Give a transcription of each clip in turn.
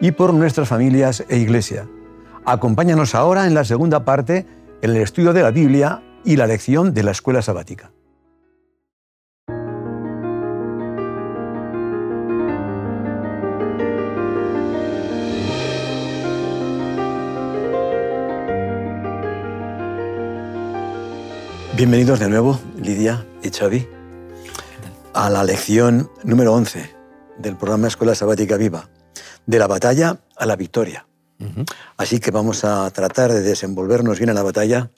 y por nuestras familias e iglesia. Acompáñanos ahora en la segunda parte, en el estudio de la Biblia y la lección de la escuela sabática. Bienvenidos de nuevo, Lidia y Xavi, a la lección número 11 del programa Escuela Sabática Viva, de la batalla a la victoria. Así que vamos a tratar de desenvolvernos bien en la batalla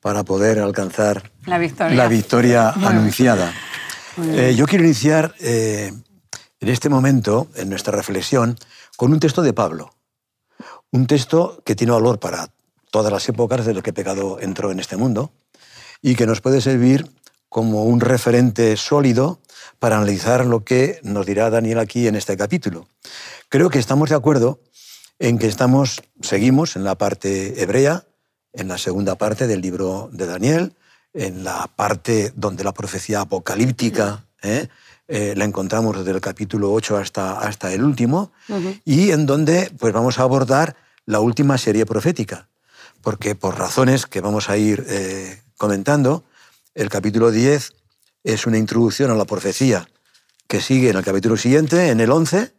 para poder alcanzar la victoria, la victoria anunciada. Eh, yo quiero iniciar eh, en este momento, en nuestra reflexión, con un texto de Pablo. Un texto que tiene valor para todas las épocas desde que el pecado entró en este mundo y que nos puede servir como un referente sólido para analizar lo que nos dirá Daniel aquí en este capítulo. Creo que estamos de acuerdo en que estamos, seguimos en la parte hebrea, en la segunda parte del libro de Daniel, en la parte donde la profecía apocalíptica ¿eh? Eh, la encontramos desde el capítulo 8 hasta, hasta el último, y en donde pues, vamos a abordar la última serie profética, porque por razones que vamos a ir eh, comentando, el capítulo 10 es una introducción a la profecía que sigue en el capítulo siguiente, en el 11,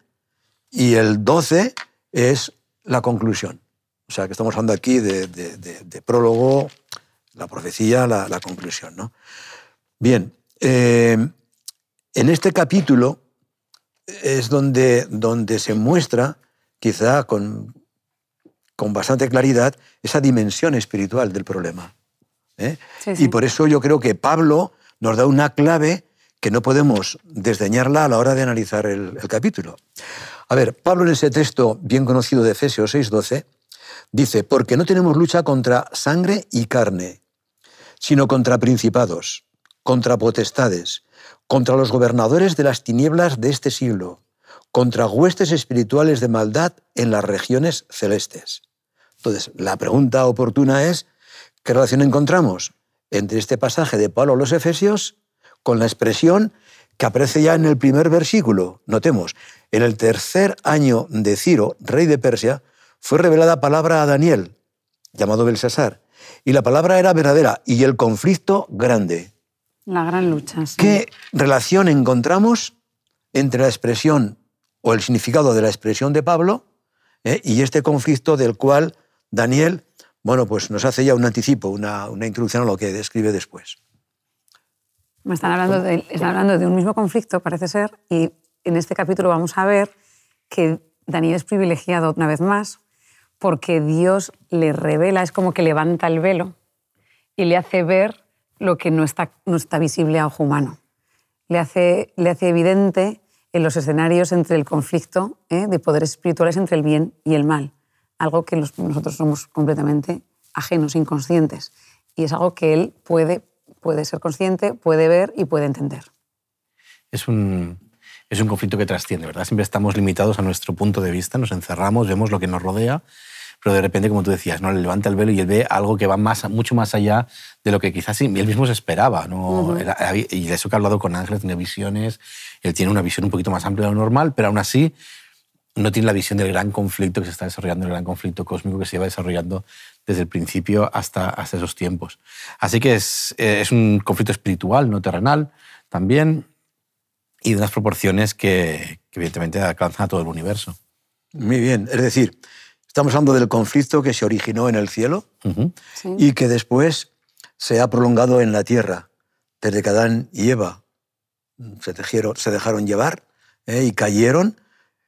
y el 12 es la conclusión. O sea, que estamos hablando aquí de, prólogo, la profecía, la, conclusión. ¿no? Bien, eh, en este capítulo es donde, donde se muestra, quizá con, con bastante claridad, esa dimensión espiritual del problema. ¿eh? Y por eso yo creo que Pablo nos da una clave que no podemos desdeñarla a la hora de analizar el, capítulo. A ver, Pablo en ese texto bien conocido de Efesios 6:12 dice, porque no tenemos lucha contra sangre y carne, sino contra principados, contra potestades, contra los gobernadores de las tinieblas de este siglo, contra huestes espirituales de maldad en las regiones celestes. Entonces, la pregunta oportuna es, ¿Qué relación encontramos entre este pasaje de Pablo a los Efesios con la expresión que aparece ya en el primer versículo? Notemos, en el tercer año de Ciro, rey de Persia, fue revelada palabra a Daniel, llamado Belsasar, y la palabra era verdadera y el conflicto grande. La gran lucha. Sí. ¿Qué relación encontramos entre la expresión o el significado de la expresión de Pablo eh, y este conflicto del cual Daniel bueno, pues nos hace ya un anticipo, una, introducción a lo que describe después. Me están hablando, de, están hablando de un mismo conflicto, parece ser, y en este capítulo vamos a ver que Daniel es privilegiado una vez más porque Dios le revela, es como que levanta el velo y le hace ver lo que no está, no está visible a ojo humano. Le hace, le hace evidente en los escenarios entre el conflicto ¿eh? de poderes espirituales entre el bien y el mal algo que nosotros somos completamente ajenos, inconscientes. Y es algo que él puede, puede ser consciente, puede ver y puede entender. Es un, es un conflicto que trasciende, ¿verdad? Siempre estamos limitados a nuestro punto de vista, nos encerramos, vemos lo que nos rodea, pero de repente, como tú decías, ¿no? le levanta el velo y él ve algo que va más, mucho más allá de lo que quizás él mismo se esperaba. ¿no? Y de eso que ha hablado con Ángeles, tiene visiones, él tiene una visión un poquito más amplia de lo normal, pero aún así no tiene la visión del gran conflicto que se está desarrollando, el gran conflicto cósmico que se lleva desarrollando desde el principio hasta, hasta esos tiempos. Así que es, eh, es un conflicto espiritual, no terrenal, también, y de unas proporciones que, evidentemente alcanzan a todo el universo. Muy bien, es decir, estamos hablando del conflicto que se originó en el cielo y que después se ha prolongado en la tierra, desde que Adán y Eva se, se dejaron llevar ¿eh? y cayeron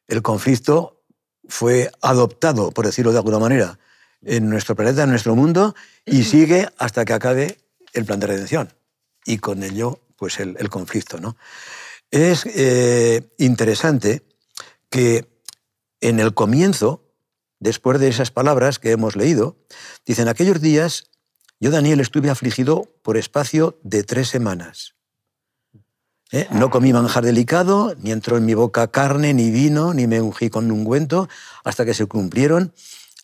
el conflicto fue adoptado, por decirlo de alguna manera, en nuestro planeta, en nuestro mundo, y sigue hasta que acabe el plan de redención. Y con ello, pues el, conflicto. ¿no? Es eh, interesante que en el comienzo, después de esas palabras que hemos leído, dicen, aquellos días yo, Daniel, estuve afligido por espacio de tres semanas. ¿Eh? No comí manjar delicado, ni entró en mi boca carne, ni vino, ni me ungí con ungüento, hasta que se cumplieron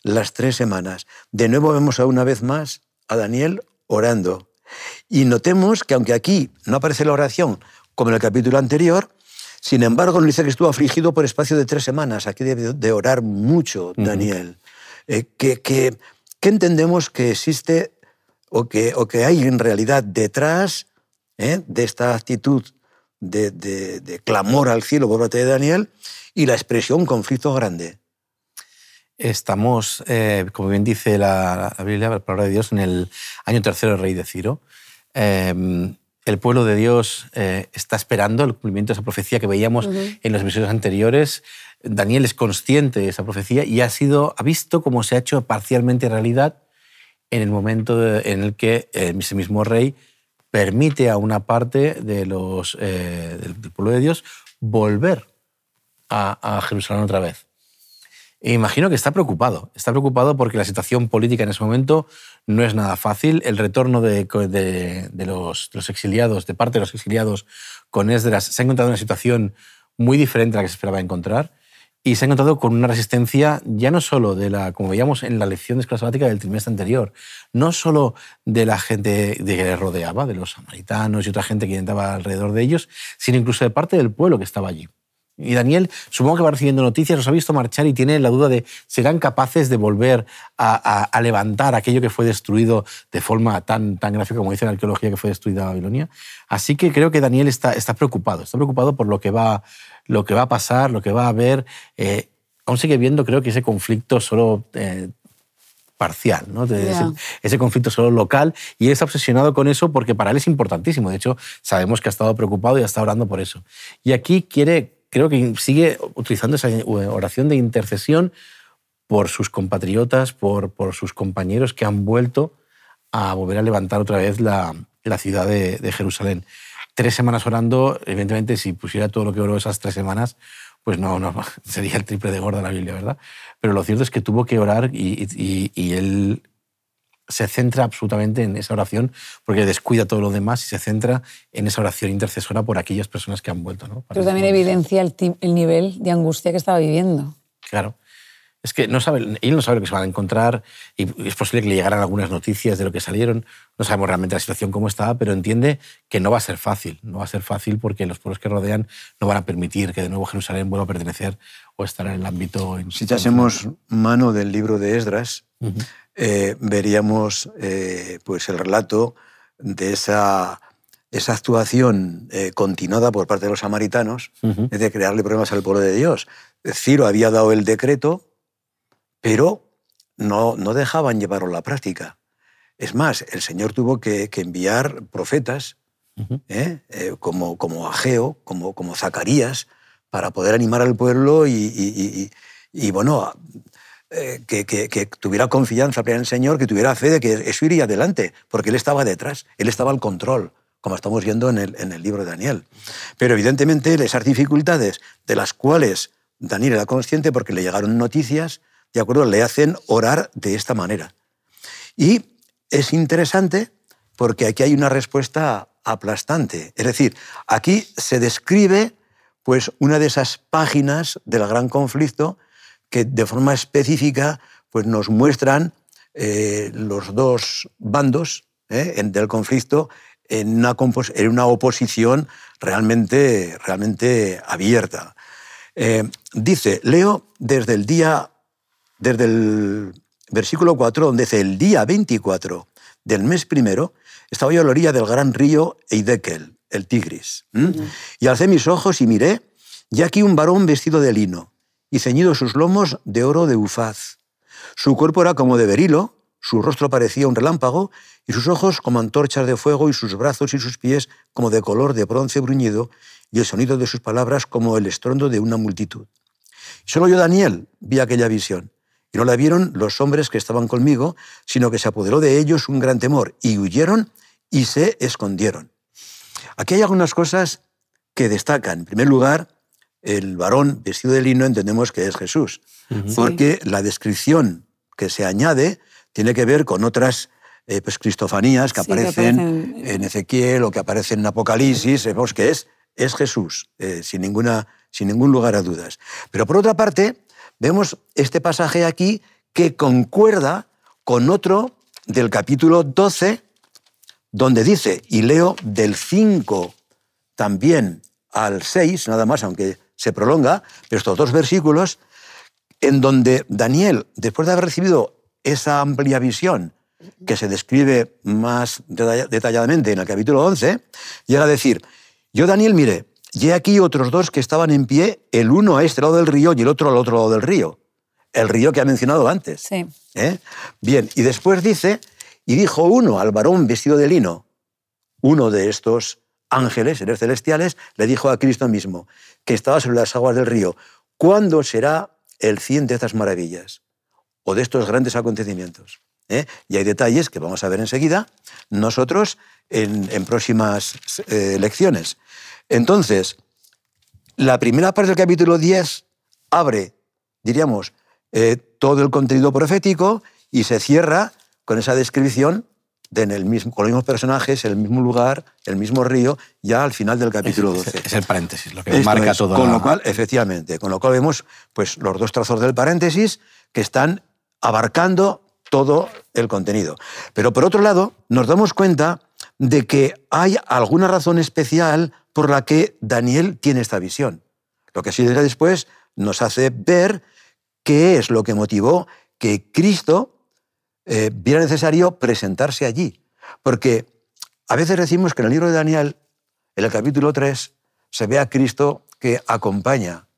las tres semanas. De nuevo vemos a una vez más a Daniel orando. Y notemos que aunque aquí no aparece la oración como en el capítulo anterior, sin embargo nos dice que estuvo afligido por espacio de tres semanas. Aquí debe de orar mucho Daniel. Eh, ¿qué, entendemos que existe o que, o que hay en realidad detrás eh, de esta actitud de, clamor al cielo por parte de Daniel y la expresión conflicto grande? Estamos, eh, como bien dice la, Biblia, la palabra de Dios, en el año tercero del rey de Ciro. Em, el pueblo de Dios eh, está esperando el cumplimiento de esa profecía que veíamos en los episodios anteriores. Daniel es consciente de esa profecía y ha, sido, ha visto cómo se ha hecho parcialmente realidad en el momento en el que ese mismo rey permite a una parte de los, eh, del, pueblo de Dios volver a, Jerusalén otra vez. E imagino que está preocupado. Está preocupado porque la situación política en ese momento no es nada fácil. El retorno de, de, los, los, exiliados, de parte de los exiliados con Esdras, se ha encontrado en una situación muy diferente a la que se esperaba encontrar y se ha encontrado con una resistencia ya no solo de la, como veíamos en la lección de escuela sabática del trimestre anterior, no solo de la gente que les rodeaba, de los samaritanos y otra gente que estaba alrededor de ellos, sino incluso de parte del pueblo que estaba allí. Y Daniel, supongo que va recibiendo noticias, los ha visto marchar y tiene la duda de serán capaces de volver a, levantar aquello que fue destruido de forma tan, tan gráfica como dice la arqueología que fue destruida Babilonia. Así que creo que Daniel está, está preocupado, está preocupado por lo que va, lo que va a pasar, lo que va a haber. Eh, aún sigue viendo, creo que ese conflicto solo eh, parcial, ¿no? ese, conflicto solo local, y él está obsesionado con eso porque para él es importantísimo. De hecho, sabemos que ha estado preocupado y está orando por eso. Y aquí quiere creo que sigue utilizando esa oración de intercesión por sus compatriotas, por, por sus compañeros que han vuelto a volver a levantar otra vez la, la ciudad de, de, Jerusalén. Tres semanas orando, evidentemente, si pusiera todo lo que oró esas tres semanas, pues no, no sería el triple de gorda la Biblia, ¿verdad? Pero lo cierto es que tuvo que orar y, y, y él se centra absolutamente en esa oración porque descuida todo lo demás y se centra en esa oración intercesora por aquellas personas que han vuelto. ¿no? Pero también evidencia el, el, nivel de angustia que estaba viviendo. Claro. Es que no sabe, él no sabe lo que se van a encontrar y es posible que le llegaran algunas noticias de lo que salieron. No sabemos realmente la situación cómo estaba, pero entiende que no va a ser fácil. No va a ser fácil porque los pueblos que rodean no van a permitir que de nuevo Jerusalén vuelva a pertenecer o estar en el ámbito... Si echásemos mano del libro de Esdras, eh, veríamos eh, pues el relato de esa, esa actuación eh, continuada por parte de los samaritanos de crearle problemas al pueblo de Dios. Ciro había dado el decreto, pero no, no dejaban llevarlo a la práctica. Es más, el Señor tuvo que, enviar profetas como, como Ageo, como, como Zacarías, para poder animar al pueblo y, y, y bueno, eh, que, tuviera confianza en el Señor, que tuviera fe de que eso iría adelante, porque Él estaba detrás, Él estaba al control, como estamos viendo en el, en el libro de Daniel. Pero evidentemente esas dificultades de las cuales Daniel era consciente porque le llegaron noticias, de acuerdo, le hacen orar de esta manera. Y es interesante porque aquí hay una respuesta aplastante. Es decir, aquí se describe pues, una de esas páginas del gran conflicto que de forma específica pues nos muestran eh, los dos bandos eh, del conflicto en una, en una, oposición realmente, realmente abierta. Eh, dice, leo desde el día, desde el versículo 4, donde dice, el día 24 del mes primero, estaba yo a la orilla del gran río Eidekel, el Tigris. Y alcé mis ojos y miré, y aquí un varón vestido de lino, y ceñidos sus lomos de oro de ufaz. Su cuerpo era como de berilo, su rostro parecía un relámpago, y sus ojos como antorchas de fuego, y sus brazos y sus pies como de color de bronce bruñido, y el sonido de sus palabras como el estrondo de una multitud. Solo yo, Daniel, vi aquella visión, y no la vieron los hombres que estaban conmigo, sino que se apoderó de ellos un gran temor, y huyeron y se escondieron. Aquí hay algunas cosas que destacan. En primer lugar, el varón vestido de lino entendemos que es Jesús, porque la descripción que se añade tiene que ver con otras eh, pues, cristofanías que, Sí, que aparecen aparecen- en Ezequiel o que aparecen en Apocalipsis, vemos que es, es Jesús, eh, sin, ninguna, sin ningún lugar a dudas. Pero por otra parte, vemos este pasaje aquí que concuerda con otro del capítulo 12, donde dice, y leo del 5 también al 6, nada más, aunque se prolonga, pero estos dos versículos, en donde Daniel, después de haber recibido esa amplia visión que se describe más detall- detalladamente en el capítulo 11, llega a decir, yo Daniel mire, y he aquí otros dos que estaban en pie, el uno a este lado del río y el otro al otro lado del río, el río que ha mencionado antes. Sí. ¿Eh? Bien, y después dice, y dijo uno al varón vestido de lino, uno de estos ángeles, seres celestiales, le dijo a Cristo mismo, que estaba sobre las aguas del río, ¿cuándo será el fin de estas maravillas o de estos grandes acontecimientos? ¿Eh? Y hay detalles que vamos a ver enseguida, nosotros en, en próximas eh, lecciones. Entonces, la primera parte del capítulo 10 abre, diríamos, eh, todo el contenido profético y se cierra con esa descripción de en el mismo, con los mismos personajes, el mismo lugar, el mismo río, ya al final del capítulo Es, 12. es el paréntesis, lo que Esto marca es, todo. Con la- lo cual, efectivamente, con lo cual vemos pues, los dos trazos del paréntesis que están abarcando todo el contenido. Pero por otro lado, nos damos cuenta de que hay alguna razón especial por la que Daniel tiene esta visión. Lo que sigue después nos hace ver qué es lo que motivó que Cristo eh, viera necesario presentarse allí. Porque a veces decimos que en el libro de Daniel, en el capítulo 3, se ve a Cristo que acompaña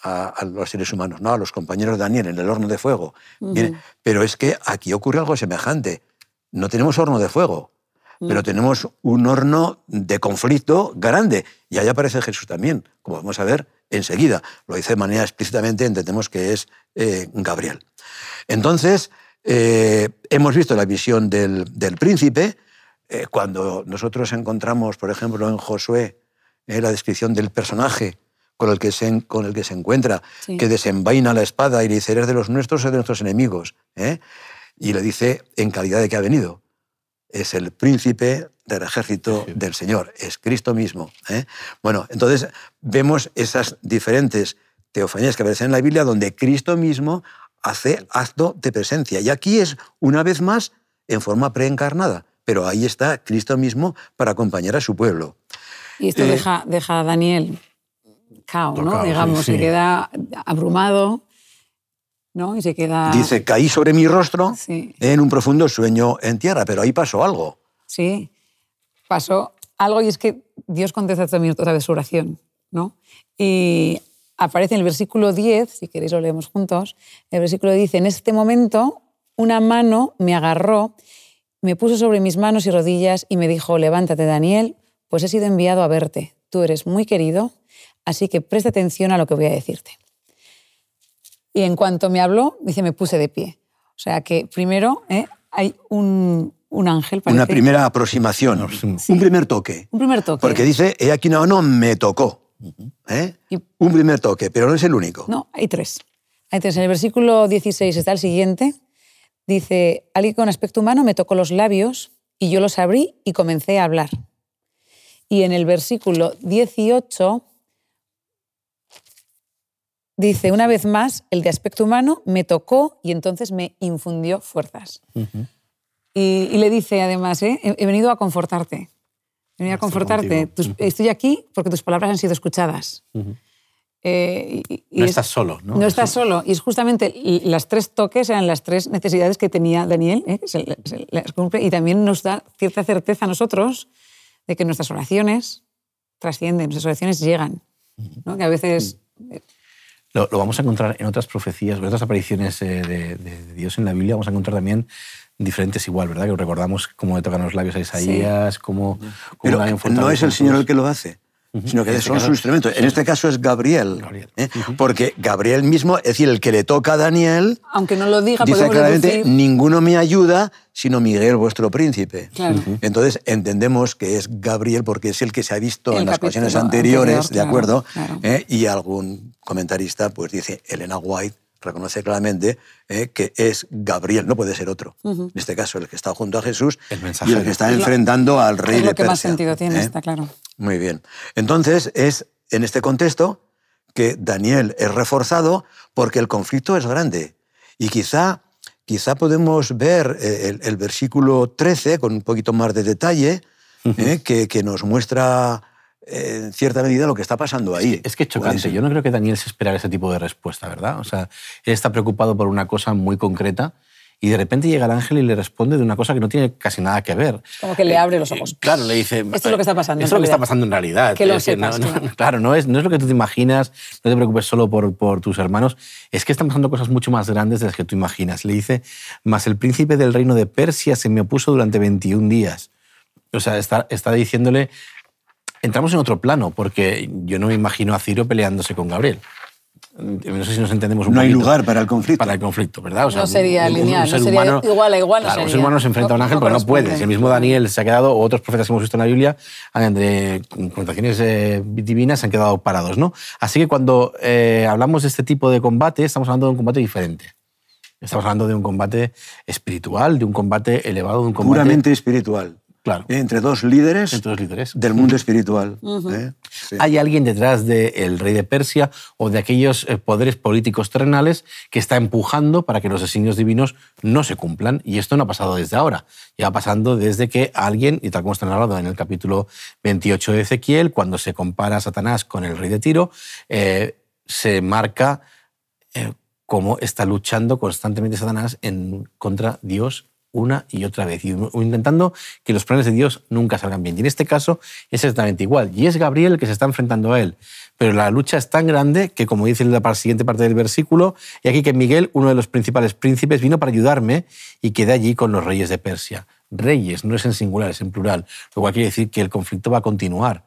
a, a los seres humanos, ¿no? a los compañeros de Daniel en el horno de fuego. Bien, pero es que aquí ocurre algo semejante. No tenemos horno de fuego, pero tenemos un horno de conflicto grande. Y ahí aparece Jesús también, como vamos a ver enseguida. Lo dice de manera explícitamente, entendemos que es eh, Gabriel. Entonces, eh, hemos visto la visión del, del príncipe. eh, cuando nosotros encontramos, por ejemplo, en Josué, eh, la descripción del personaje con el que se, en- con el que se encuentra, Sí. que desenvaina la espada y le dice, eres de los nuestros o de nuestros enemigos. ¿eh? Y le dice en calidad de que ha venido. Es el príncipe del ejército del Señor, es Cristo mismo. ¿eh? Bueno, entonces vemos esas diferentes teofanías que aparecen en la Biblia donde Cristo mismo hace acto de presencia. Y aquí es, una vez más, en forma preencarnada. Pero ahí está Cristo mismo para acompañar a su pueblo. Y esto Eh, deja, deja a Daniel cao, ¿no? Sí, Digamos, sí. se queda abrumado, ¿no? Y se queda... Dice, caí sobre mi rostro. Sí. en un profundo sueño en tierra, pero ahí pasó algo. Sí, pasó algo y es que Dios contesta también otra vez su oración, ¿no? Y aparece en el versículo 10, si queréis lo leemos juntos, el versículo dice, en este momento una mano me agarró, me puso sobre mis manos y rodillas y me dijo, levántate Daniel, pues he sido enviado a verte, tú eres muy querido, así que presta atención a lo que voy a decirte. Y en cuanto me habló, dice, me puse de pie. O sea que primero ¿eh? hay un, un ángel. Una parece. primera aproximación, un primer toque. Un primer toque. Porque dice, he aquí una mano me tocó. ¿Eh? Un primer toque, pero no es el único. No, hay tres. Hay tres. En el versículo 16 está el siguiente. Dice, alguien con aspecto humano me tocó los labios y yo los abrí y comencé a hablar. Y en el versículo 18 dice, una vez más, el de aspecto humano me tocó y entonces me infundió fuerzas. y, y le dice además, ¿eh? he, he venido a confortarte. He venido a confortarte. Tus- Estoy aquí porque tus palabras han sido escuchadas. Eh, y- y No es- estás solo, ¿no? No estás solo. Y es justamente las tres toques eran las tres necesidades que tenía Daniel. ¿eh? Se, se las cumple y también nos da cierta certeza a nosotros de que nuestras oraciones trascienden, nuestras oraciones llegan. ¿no? Que a veces. Lo, lo vamos a encontrar en otras profecías, en otras apariciones eh, de, de Dios en la Biblia, vamos a encontrar también diferentes igual, ¿verdad? Que recordamos cómo le tocan los labios a Isaías, cómo, cómo Pero también no es el Señor el que lo hace, sino que este son caso- su instrumento. En este caso es Gabriel, Gabriel. ¿eh? porque Gabriel mismo, es decir, el que le toca a Daniel, Aunque no lo diga, dice claramente, ninguno me ayuda, sino Miguel, vuestro príncipe. Claro. Entonces entendemos que es Gabriel porque es el que se ha visto El en las ocasiones anteriores, anterior, ¿de claro, acuerdo? claro. ¿Eh? Y algún comentarista pues dice, Elena White reconoce claramente eh, que es Gabriel, no puede ser otro. En este caso, el que está junto a Jesús El y el que está enfrentando al rey es de lo que más sentido tiene, ¿eh? está claro. Muy bien. Entonces, es en este contexto que Daniel es reforzado porque el conflicto es grande. Y quizá, quizá podemos ver eh, el, el versículo 13 con un poquito más de detalle, eh, que, que nos muestra en cierta medida lo que está pasando ahí. Es que es ¿Cuál chocante. Yo no creo que Daniel se esperara ese tipo de respuesta, ¿verdad? O sea, él está preocupado por una cosa muy concreta y de repente llega el ángel y le responde de una cosa que no tiene casi nada que ver. Como que le abre los ojos. Claro, le dice... Esto es lo que está pasando, Esto es lo que está pasando en realidad. Que lo Es sepas, no- claro. claro, no es, no es lo que tú te imaginas, no te preocupes solo por, por tus hermanos, es que están pasando cosas mucho más grandes de las que tú imaginas. Le dice, más el príncipe del reino de Persia se me opuso durante 21 días. O sea, está, está diciéndole, entramos en otro plano, porque yo no me imagino a Ciro peleándose con Gabriel. No sé si nos entendemos un No hay poquito. lugar para el conflicto. Para el conflicto, ¿verdad? O No sería lineal, no sería igual a igual, no Claro, un sería. ser humano se enfrenta a un No- ángel, no pero no puede. Si el mismo Daniel se ha quedado, o otros profetas que hemos visto en la Biblia, de connotaciones eh, divinas, se han quedado parados, ¿no? Así que cuando eh, hablamos de este tipo de combate, estamos hablando de un combate diferente. Estamos hablando de un combate espiritual, de un combate elevado, de un combate... Puramente espiritual. Claro. Eh, Entre dos líderes Entre dos líderes. del mundo espiritual. ¿eh? Sí. Hay alguien detrás del rey de Persia o de aquellos eh, poderes políticos terrenales que está empujando para que los designios divinos no se cumplan. Y esto no ha pasado desde ahora. Lleva pasando desde que alguien, y tal como está narrado en el capítulo 28 de Ezequiel, cuando se compara a Satanás con el rey de Tiro, eh, se marca eh, cómo está luchando constantemente Satanás en, contra Dios una y otra vez, intentando que los planes de Dios nunca salgan bien. Y en este caso es exactamente igual. Y es Gabriel el que se está enfrentando a él. Pero la lucha es tan grande que, como dice en la siguiente parte del versículo, y aquí que Miguel, uno de los principales príncipes, vino para ayudarme y quedé allí con los reyes de Persia. Reyes, no es en singular, es en plural. Lo cual quiere decir que el conflicto va a continuar.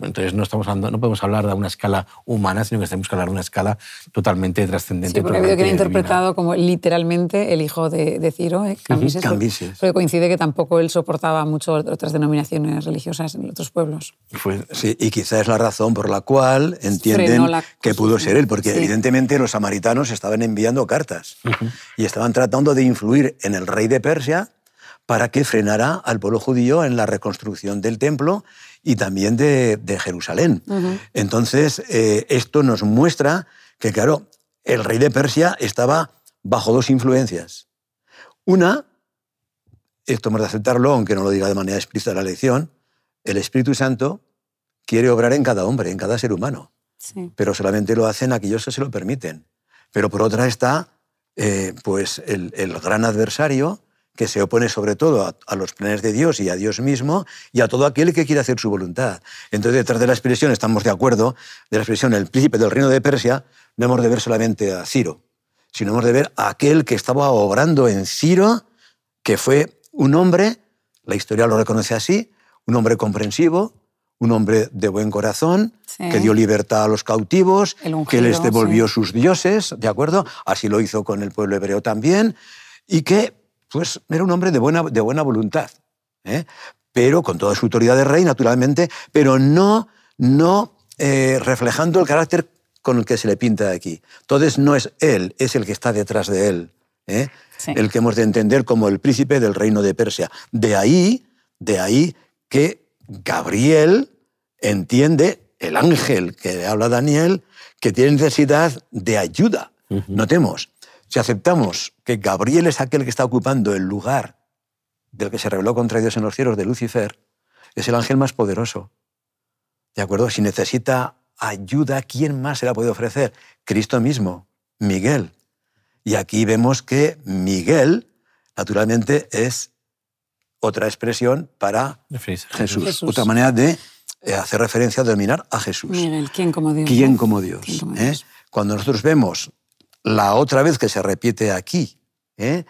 Entonces no, estamos hablando, no podemos hablar de una escala humana, sino que tenemos que hablar de una escala totalmente trascendente. Sí, porque totalmente divina. interpretado como literalmente el hijo de, de Ciro, ¿eh? Cambises, porque- Cambises. Porque coincide que tampoco él soportaba mucho otras denominaciones religiosas en otros pueblos. Sí, y quizá es la razón por la cual entienden la que pudo ser él, porque Sí. evidentemente los samaritanos estaban enviando cartas y estaban tratando de influir en el rey de Persia para que frenara al pueblo judío en la reconstrucción del templo y también de, de Jerusalén. Entonces, eh, esto nos muestra que, claro, el rey de Persia estaba bajo dos influencias. Una, esto hemos de aceptarlo, aunque no lo diga de manera explícita la lección, el Espíritu Santo quiere obrar en cada hombre, en cada ser humano, Sí. pero solamente lo hacen aquellos que se lo permiten. Pero por otra está eh, pues el, el gran adversario que se opone sobre todo a, a los planes de Dios y a Dios mismo y a todo aquel que quiere hacer su voluntad. Entonces, detrás de la expresión, estamos de acuerdo, de la expresión el príncipe del reino de Persia, no hemos de ver solamente a Ciro, sino hemos de ver a aquel que estaba obrando en Ciro, que fue un hombre, la historia lo reconoce así, un hombre comprensivo, un hombre de buen corazón, Sí. que dio libertad a los cautivos, ungido, que les devolvió sí. sus dioses, ¿de acuerdo? Así lo hizo con el pueblo hebreo también, y que pues, era un hombre de buena, de buena voluntad, ¿eh? pero con toda su autoridad de rey, naturalmente, pero no, no eh, reflejando el carácter con el que se le pinta aquí. Entonces no es él, es el que está detrás de él, ¿eh? Sí. el que hemos de entender como el príncipe del reino de Persia. De ahí, de ahí que Gabriel entiende, el ángel que le habla a Daniel, que tiene necesidad de ayuda. Notemos, si aceptamos que Gabriel es aquel que está ocupando el lugar del que se rebeló contra Dios en los cielos de Lucifer, es el ángel más poderoso. ¿De acuerdo? Si necesita ayuda, ¿quién más se la puede ofrecer? Cristo mismo, Miguel. Y aquí vemos que Miguel, naturalmente, es otra expresión para Jesús. Jesús. Otra manera de eh, hacer referencia, de dominar a Jesús. Miguel, ¿quién como Dios? ¿Quién como Dios? ¿Quién como eh? Dios? Cuando nosotros vemos la otra vez que se repite aquí, ¿eh?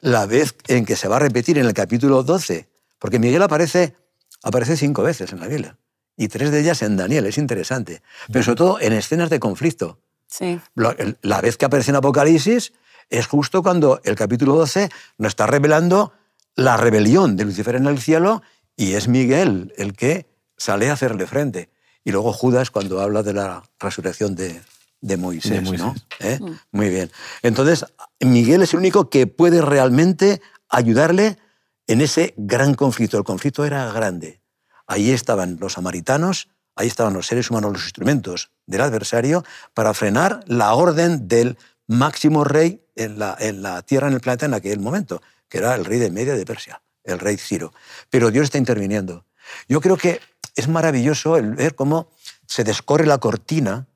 la vez en que se va a repetir en el capítulo 12, porque Miguel aparece, aparece cinco veces en la Biblia, y tres de ellas en Daniel, es interesante. Pero sobre todo en escenas de conflicto. Sí. El- La vez que aparece en Apocalipsis es justo cuando el capítulo 12 nos está revelando la rebelión de Lucifer en el cielo y es Miguel el que sale a hacerle frente. Y luego Judas cuando habla de la resurrección de, de Moisés. De Moisés. ¿no? ¿Eh? Muy bien. Entonces, Miguel es el único que puede realmente ayudarle en ese gran conflicto. El conflicto era grande. Ahí estaban los samaritanos, ahí estaban los seres humanos, los instrumentos del adversario para frenar la orden del máximo rey en la, en la tierra, en el planeta en aquel momento, que era el rey de Media de Persia, el rey Ciro. Pero Dios está interviniendo. Yo creo que es maravilloso el ver cómo se descorre la cortina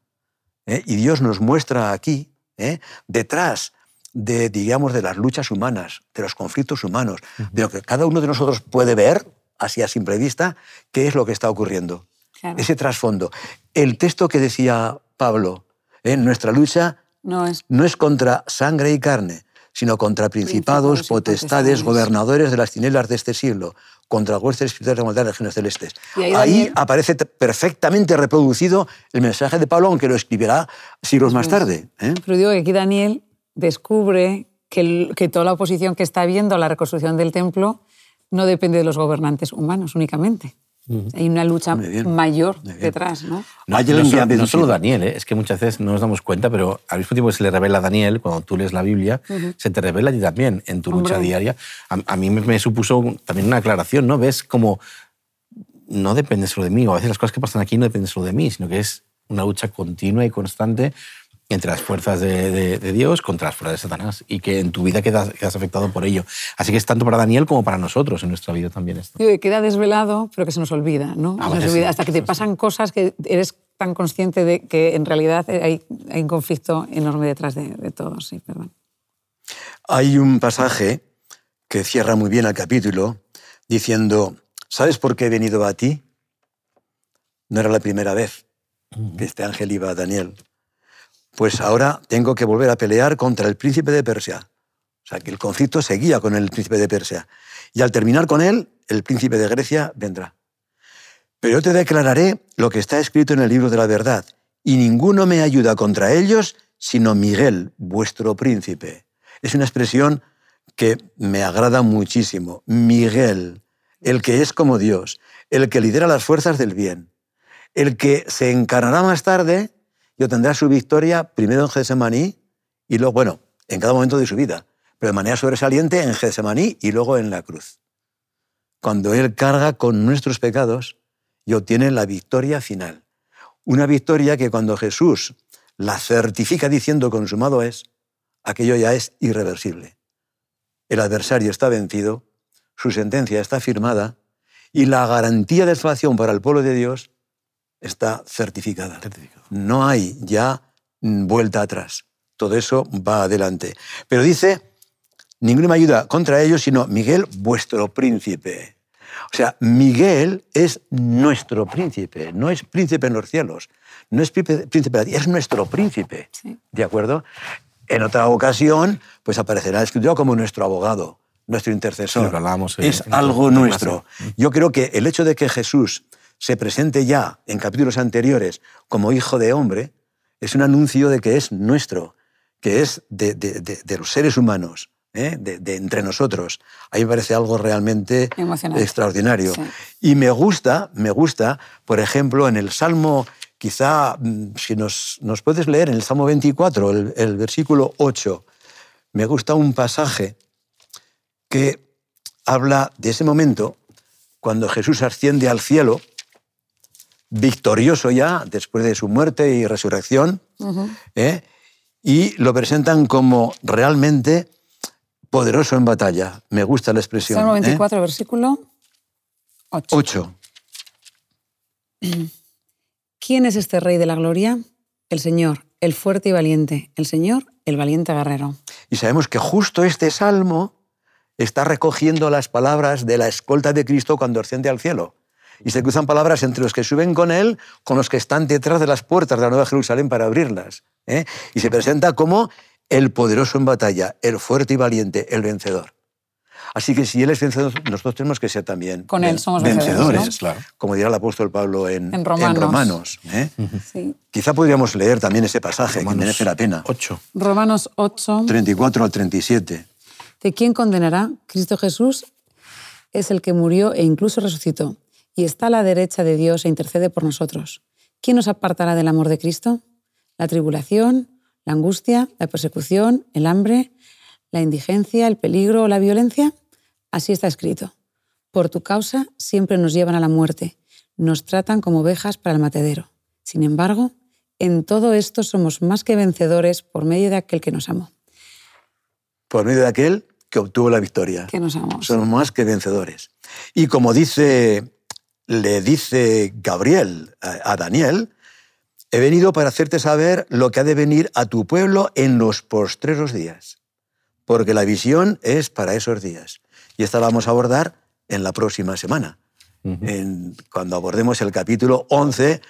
¿eh? y Dios nos muestra aquí, ¿eh? detrás de, digamos, de las luchas humanas, de los conflictos humanos, de lo que cada uno de nosotros puede ver, así a simple vista, qué es lo que está ocurriendo. Claro. Ese trasfondo. El texto que decía Pablo, ¿eh? nuestra lucha No es. no es contra sangre y carne, sino contra principados, Principados y potestades, potestades. gobernadores de las tinieblas de este siglo, contra huestes espirituales de maldad en regiones celestes. Ahí Ahí aparece perfectamente reproducido el mensaje de Pablo, aunque lo escribirá siglos más tarde. ¿eh? Pero digo que aquí Daniel descubre que, el- que toda la oposición que está habiendo a la reconstrucción del templo no depende de los gobernantes humanos únicamente. Hay una lucha mayor detrás, ¿no? No, solo, no. Daniel, ¿eh? es que muchas veces no nos damos cuenta, pero al mismo tiempo que se le revela a Daniel, cuando tú lees la Biblia, se te revela a ti también en tu lucha Hombre. diaria. A, a mí me, me supuso también una aclaración, ¿no? Ves como no depende solo de mí, o a veces las cosas que pasan aquí no dependen solo de mí, sino que es una lucha continua y constante entre las fuerzas de, de- de Dios contra las fuerzas de Satanás y que en tu vida quedas, quedas afectado por ello. Así que es tanto para Daniel como para nosotros en nuestra vida también esto. Digo que queda desvelado, pero que se nos olvida, ¿no? A Se nos veces olvida sí, hasta que te sí. pasan cosas que eres tan consciente de que en realidad hay, hay un conflicto enorme detrás de, de todo. Sí, perdón. Hay un pasaje que cierra muy bien el capítulo diciendo, ¿sabes por qué he venido a ti? No era la primera vez que este ángel iba a Daniel. Pues ahora tengo que volver a pelear contra el príncipe de Persia. O sea, que el conflicto seguía con el príncipe de Persia. Y al terminar con él, el príncipe de Grecia vendrá. Pero yo te declararé lo que está escrito en el libro de la verdad, y ninguno me ayuda contra ellos, sino Miguel, vuestro príncipe. Es una expresión que me agrada muchísimo. Miguel, el que es como Dios, el que lidera las fuerzas del bien, el que se encarnará más tarde y obtendrá su victoria primero en Getsemaní y luego, bueno, en cada momento de su vida, pero de manera sobresaliente en Getsemaní y luego en la cruz. Cuando Él carga con nuestros pecados y obtiene la victoria final. Una victoria que cuando Jesús la certifica diciendo consumado es, aquello ya es irreversible. El adversario está vencido, su sentencia está firmada y la garantía de salvación para el pueblo de Dios está certificada. No hay ya vuelta atrás. Todo eso va adelante. Pero dice, ninguno me ayuda contra ellos, sino Miguel, vuestro príncipe. O sea, Miguel es nuestro príncipe, no es príncipe en los cielos, no es príncipe príncipe de la tierra, es nuestro príncipe. Sí. ¿De acuerdo? En otra ocasión, pues aparecerá escrito como nuestro abogado, nuestro intercesor. Sí, en- es en algo nuestro. Yo creo que el hecho de que Jesús se presente ya en capítulos anteriores como hijo de hombre es un anuncio de que es nuestro, que es de, de- de- de los seres humanos, ¿eh? de, entre nosotros. A mí me parece algo realmente extraordinario. Sí. Y me gusta, me gusta, por ejemplo, en el Salmo, quizá, mm, si nos, nos puedes leer, en el Salmo 24, el, el versículo 8, me gusta un pasaje que habla de ese momento cuando Jesús asciende al cielo, victorioso ya después de su muerte y resurrección, ¿eh? y lo presentan como realmente poderoso en batalla. Me gusta la expresión. Salmo ¿eh? 24, versículo 8. 8. ¿Quién es este rey de la gloria? El Señor, el fuerte y valiente. El Señor, el valiente guerrero. Y sabemos que justo este salmo está recogiendo las palabras de la escolta de Cristo cuando asciende al cielo. Y se cruzan palabras entre los que suben con él, con los que están detrás de las puertas de la Nueva Jerusalén para abrirlas. ¿eh? Y se presenta como el poderoso en batalla, el fuerte y valiente, el vencedor. Así que si Él es vencedor, nosotros tenemos que ser también Con Él somos vencedores, ¿no? Claro. como dirá el apóstol Pablo en, En Romanos. Romanos, ¿eh? Sí. Quizá podríamos leer también ese pasaje que merece la pena. 8. Romanos 8. 34 al 37. ¿De quién condenará? Cristo Jesús es el que murió e incluso resucitó, y está a la derecha de Dios e intercede por nosotros. ¿Quién nos apartará del amor de Cristo? La tribulación, la angustia, la persecución, el hambre, la indigencia, el peligro o la violencia. Así está escrito. Por tu causa siempre nos llevan a la muerte, nos tratan como ovejas para el matadero. Sin embargo, en todo esto somos más que vencedores por medio de aquel que nos amó. Por medio de aquel que obtuvo la victoria. Que nos amó. Somos más que vencedores. Y como dice, le dice Gabriel a, Daniel, he venido para hacerte saber lo que ha de venir a tu pueblo en los postreros días. Porque la visión es para esos días. Y esta la vamos a abordar en la próxima semana. en- cuando abordemos el capítulo 11,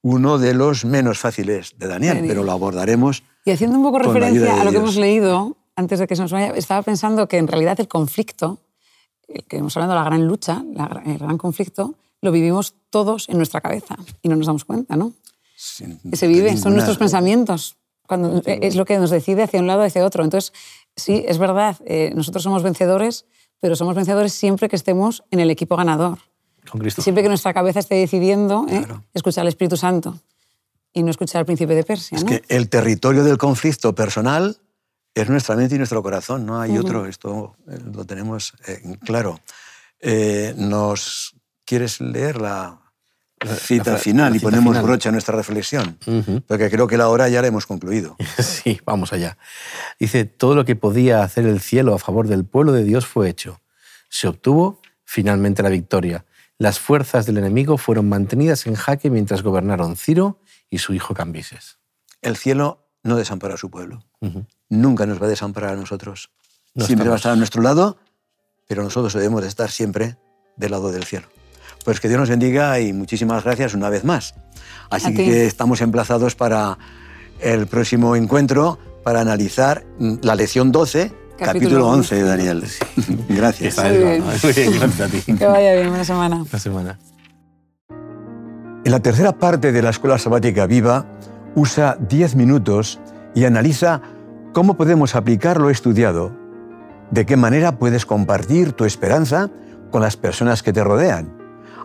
uno de los menos fáciles de Daniel, Daniel. pero lo abordaremos Y haciendo un poco referencia a lo que hemos leído, antes de que se nos vaya, estaba pensando que en realidad el conflicto, el que hemos hablando de la gran lucha, el gran conflicto, lo vivimos todos en nuestra cabeza y no nos damos cuenta, ¿no? sin Que se vive, son nuestros pensamientos, cuando, eh, es lo que nos decide hacia un lado o hacia otro. Entonces, sí, es verdad, eh, nosotros somos vencedores, pero somos vencedores siempre que estemos en el equipo ganador. Con Cristo. Siempre que nuestra cabeza esté decidiendo ¿eh? escuchar al Espíritu Santo y no escuchar al príncipe de Persia. Es ¿no? que el territorio del conflicto personal es nuestra mente y nuestro corazón, no hay otro, esto eh, lo tenemos eh, claro. Eh, ¿Nos quieres leer la cita la- final la y cita ponemos final. brocha a nuestra reflexión? Porque creo que la hora ya la hemos concluido. Sí, vamos allá. Dice, todo lo que podía hacer el cielo a favor del pueblo de Dios fue hecho. Se obtuvo finalmente la victoria. Las fuerzas del enemigo fueron mantenidas en jaque mientras gobernaron Ciro y su hijo Cambises. El cielo no desampara a su pueblo. Nunca nos va a desamparar a nosotros. No siempre va a estamos- estar a nuestro lado, pero nosotros debemos de estar siempre del lado del cielo. Pues que Dios nos bendiga y muchísimas gracias una vez más. Así que estamos emplazados para el próximo encuentro para analizar la lección 12, capítulo, Capítulo 11, Daniel. Gracias. Muy bien. Muy bien, gracias a ti. Que vaya bien, buena semana. Una semana. En la tercera parte de la Escuela Sabática Viva, usa 10 minutos y analiza cómo podemos aplicar lo estudiado, de qué manera puedes compartir tu esperanza con las personas que te rodean.